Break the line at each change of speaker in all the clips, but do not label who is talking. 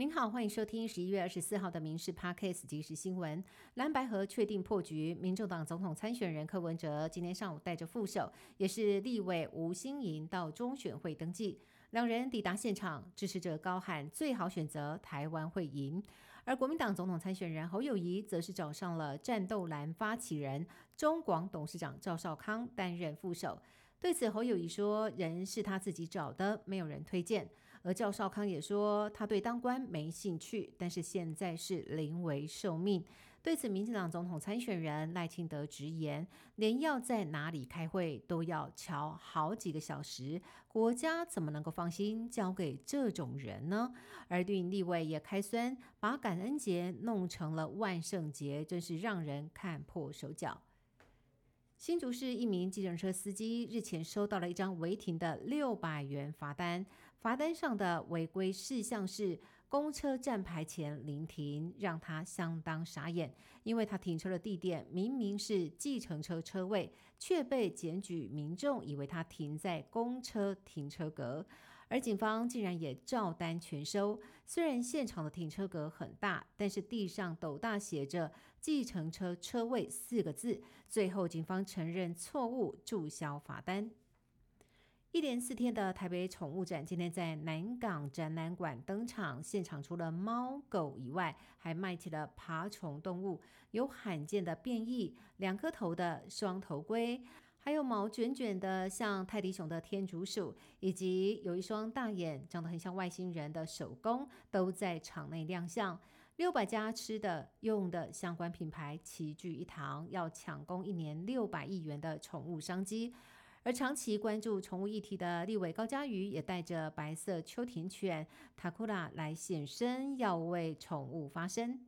您好，欢迎收听十一月二十四号的《民事 Podcast 即时新闻》。蓝白河确定破局，民众党总统参选人柯文哲今天上午带着副手，也是立委吴新颖到中选会登记。两人抵达现场，支持者高喊“最好选择台湾会赢”。而国民党总统参选人侯友谊则是找上了战斗蓝发起人中广董事长赵少康担任副手。对此，侯友谊说：“人是他自己找的，没有人推荐。”而赵少康也说：“他对当官没兴趣，但是现在是临危受命。”对此，民进党总统参选人赖清德直言：“连要在哪里开会都要瞧好几个小时，国家怎么能够放心交给这种人呢？”而对立委也开酸，把感恩节弄成了万圣节，真是让人看破手脚。新竹市一名计程车司机日前收到了一张违停的六百元罚单，罚单上的违规事项是公车站牌前临停，让他相当傻眼，因为他停车的地点明明是计程车车位，却被检举民众以为他停在公车停车格。而警方竟然也照单全收，虽然现场的停车格很大，但是地上斗大写着“计程车车位”四个字。最后，警方承认错误，注销罚单。一连四天的台北宠物展今天在南港展览馆登场，现场除了猫狗以外，还卖起了爬虫动物，有罕见的变异两颗头的双头龟。还有毛卷卷的像泰迪熊的天竺鼠，以及有一双大眼、长得很像外星人的手工，都在场内亮相。六百家吃的用的相关品牌齐聚一堂，要抢攻一年六百亿元的宠物商机。而长期关注宠物议题的立委高嘉瑜，也带着白色秋田犬塔库拉来现身，要为宠物发声。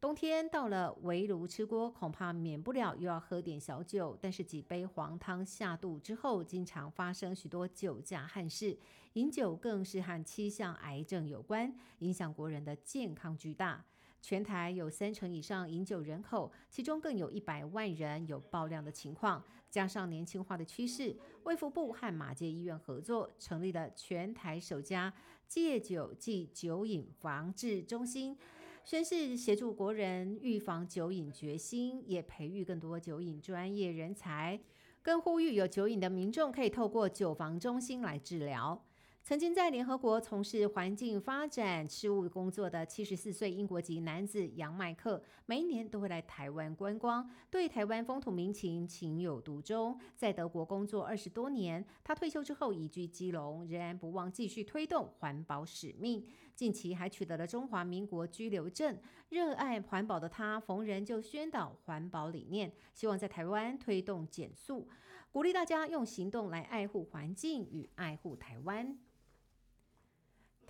冬天到了，围炉吃锅恐怕免不了又要喝点小酒。但是几杯黄汤下肚之后，经常发生许多酒驾憾事。饮酒更是和七项癌症有关，影响国人的健康巨大。全台有三成以上饮酒人口，其中更有一百万人有爆量的情况。加上年轻化的趋势，卫福部和马街医院合作，成立了全台首家戒酒暨酒瘾防治中心，宣誓协助国人预防酒瘾决心，也培育更多酒瘾专业人才，更呼吁有酒瘾的民众可以透过酒防中心来治疗。曾经在联合国从事环境发展事务工作的七十四岁英国籍男子杨麦克，每一年都会来台湾观光，对台湾风土民情情有独钟。在德国工作二十多年，他退休之后移居基隆，仍然不忘继续推动环保使命。近期还取得了中华民国居留证。热爱环保的他，逢人就宣导环保理念，希望在台湾推动减速，鼓励大家用行动来爱护环境与爱护台湾。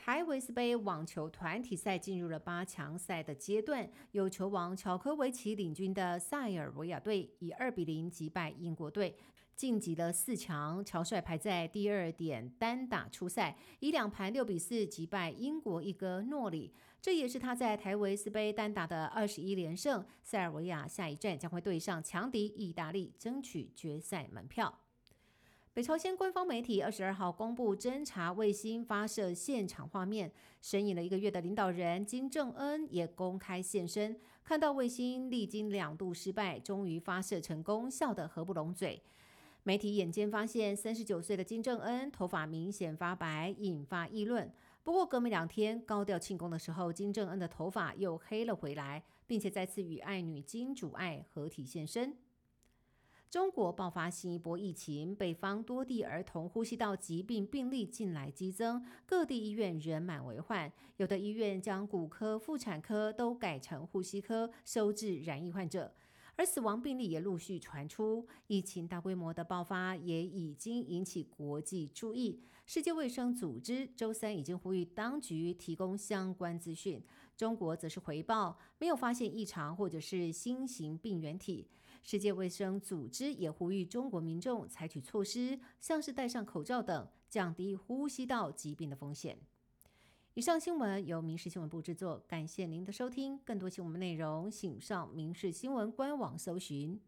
台维斯杯网球团体赛进入了八强赛的阶段，有球王乔科维奇领军的塞尔维亚队以二比零击败英国队，晋级了四强。乔帅排在第二点单打出赛，以两盘六比四击败英国一哥诺里，这也是他在台维斯杯单打的二十一连胜。塞尔维亚下一站将会对上强敌意大利，争取决赛门票。北朝鲜官方媒体二十二号公布侦察卫星发射现场画面，神隐了一个月的领导人金正恩也公开现身，看到卫星历经两度失败，终于发射成功，笑得合不拢嘴。媒体眼尖发现，三十九岁的金正恩头发明显发白，引发议论。不过，隔没两天高调庆功的时候，金正恩的头发又黑了回来，并且再次与爱女金主爱合体现身。中国爆发新一波疫情，北方多地儿童呼吸道疾病病例近来激增，各地医院人满为患，有的医院将骨科、妇产科都改成呼吸科，收治染疫患者。而死亡病例也陆续传出，疫情大规模的爆发也已经引起国际注意。世界卫生组织周三已经呼吁当局提供相关资讯。中国则是回报没有发现异常或者是新型病原体。世界卫生组织也呼吁中国民众采取措施，像是戴上口罩等，降低呼吸道疾病的风险。以上新闻由民事新闻部制作，感谢您的收听。更多新闻内容，请上民事新闻官网搜寻。